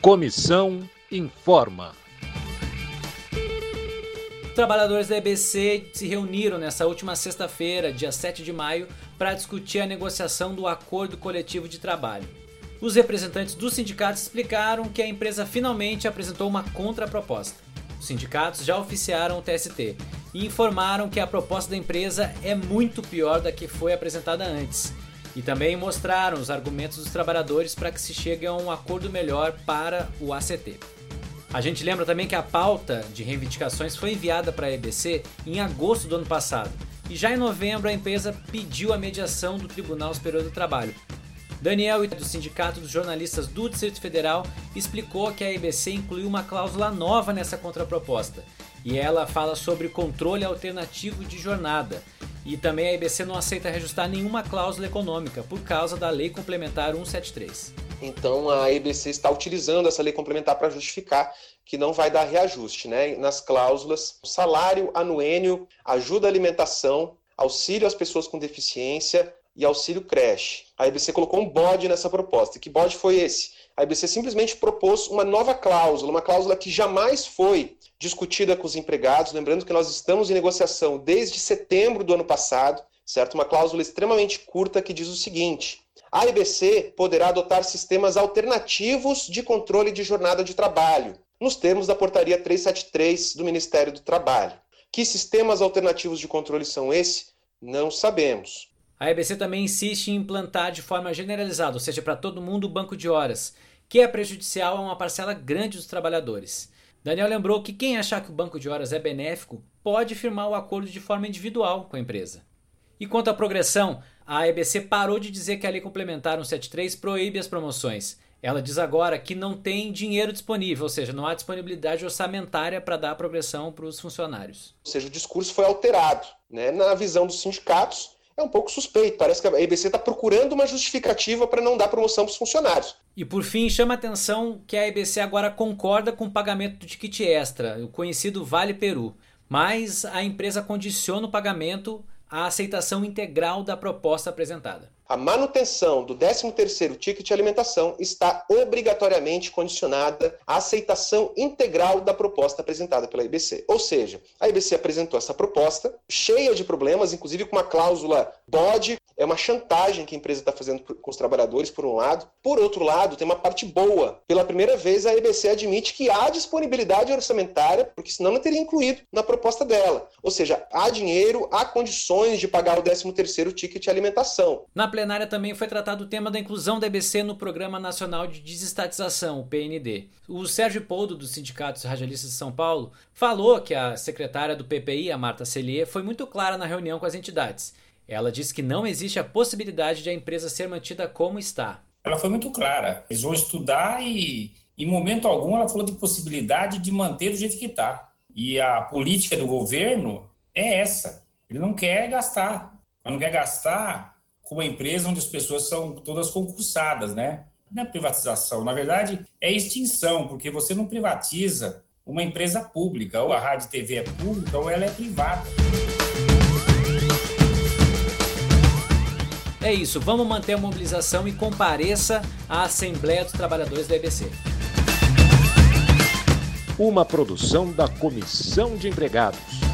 Comissão informa. Trabalhadores da EBC se reuniram nessa última sexta-feira, dia 7 de maio, para discutir a negociação do acordo coletivo de trabalho. Os representantes dos sindicatos explicaram que a empresa finalmente apresentou uma contraproposta. Os sindicatos já oficiaram o TST e informaram que a proposta da empresa é muito pior da que foi apresentada antes. E também mostraram os argumentos dos trabalhadores para que se chegue a um acordo melhor para o ACT. A gente lembra também que a pauta de reivindicações foi enviada para a EBC em agosto do ano passado. E já em novembro a empresa pediu a mediação do Tribunal Superior do Trabalho. Daniel, do Sindicato dos Jornalistas do Distrito Federal, explicou que a EBC incluiu uma cláusula nova nessa contraproposta. E ela fala sobre controle alternativo de jornada. E também a EBC não aceita reajustar nenhuma cláusula econômica por causa da Lei Complementar 173. Então a EBC está utilizando essa lei complementar para justificar que não vai dar reajuste né, nas cláusulas salário, anuênio, ajuda à alimentação, auxílio às pessoas com deficiência e auxílio creche. A EBC colocou um bode nessa proposta. E que bode foi esse? A EBC simplesmente propôs uma nova cláusula, uma cláusula que jamais foi discutida com os empregados. Lembrando que nós estamos em negociação desde setembro do ano passado, certo? Uma cláusula extremamente curta que diz o seguinte: a EBC poderá adotar sistemas alternativos de controle de jornada de trabalho, nos termos da Portaria 373 do Ministério do Trabalho. Que sistemas alternativos de controle são esses? Não sabemos. A EBC também insiste em implantar de forma generalizada, ou seja, para todo mundo, o banco de horas, que é prejudicial a uma parcela grande dos trabalhadores. Daniel lembrou que quem achar que o banco de horas é benéfico pode firmar o acordo de forma individual com a empresa. E quanto à progressão, a EBC parou de dizer que a Lei Complementar 173 proíbe as promoções. Ela diz agora que não tem dinheiro disponível, ou seja, não há disponibilidade orçamentária para dar progressão para os funcionários. Ou seja, o discurso foi alterado. Né? Na visão dos sindicatos, é um pouco suspeito. Parece que a EBC está procurando uma justificativa para não dar promoção para os funcionários. E por fim, chama atenção que a EBC agora concorda com o pagamento do ticket extra, o conhecido Vale Peru. Mas a empresa condiciona o pagamento à aceitação integral da proposta apresentada. A manutenção do 13º ticket de alimentação está obrigatoriamente condicionada à aceitação integral da proposta apresentada pela IBC. Ou seja, a IBC apresentou essa proposta cheia de problemas, inclusive com uma cláusula bode, é uma chantagem que a empresa está fazendo com os trabalhadores, por um lado. Por outro lado, tem uma parte boa. Pela primeira vez, a EBC admite que há disponibilidade orçamentária, porque senão não teria incluído na proposta dela. Ou seja, há dinheiro, há condições de pagar o 13º ticket de alimentação. Na plenária também foi tratado o tema da inclusão da EBC no Programa Nacional de Desestatização, o PND. O Sérgio Poldo, dos Sindicatos Radialistas de São Paulo, falou que a secretária do PPI, a Marta Celier, foi muito clara na reunião com as entidades ela diz que não existe a possibilidade de a empresa ser mantida como está. Ela foi muito clara. Eles vão estudar e, em momento algum, ela falou de possibilidade de manter do jeito que está. E a política do governo é essa. Ele não quer gastar. Ele não quer gastar com uma empresa onde as pessoas são todas concursadas, né? Não é privatização, na verdade é extinção, porque você não privatiza uma empresa pública, ou a rádio e TV é pública ou ela é privada. É isso, vamos manter a mobilização e compareça à Assembleia dos Trabalhadores da EBC. Uma produção da Comissão de Empregados.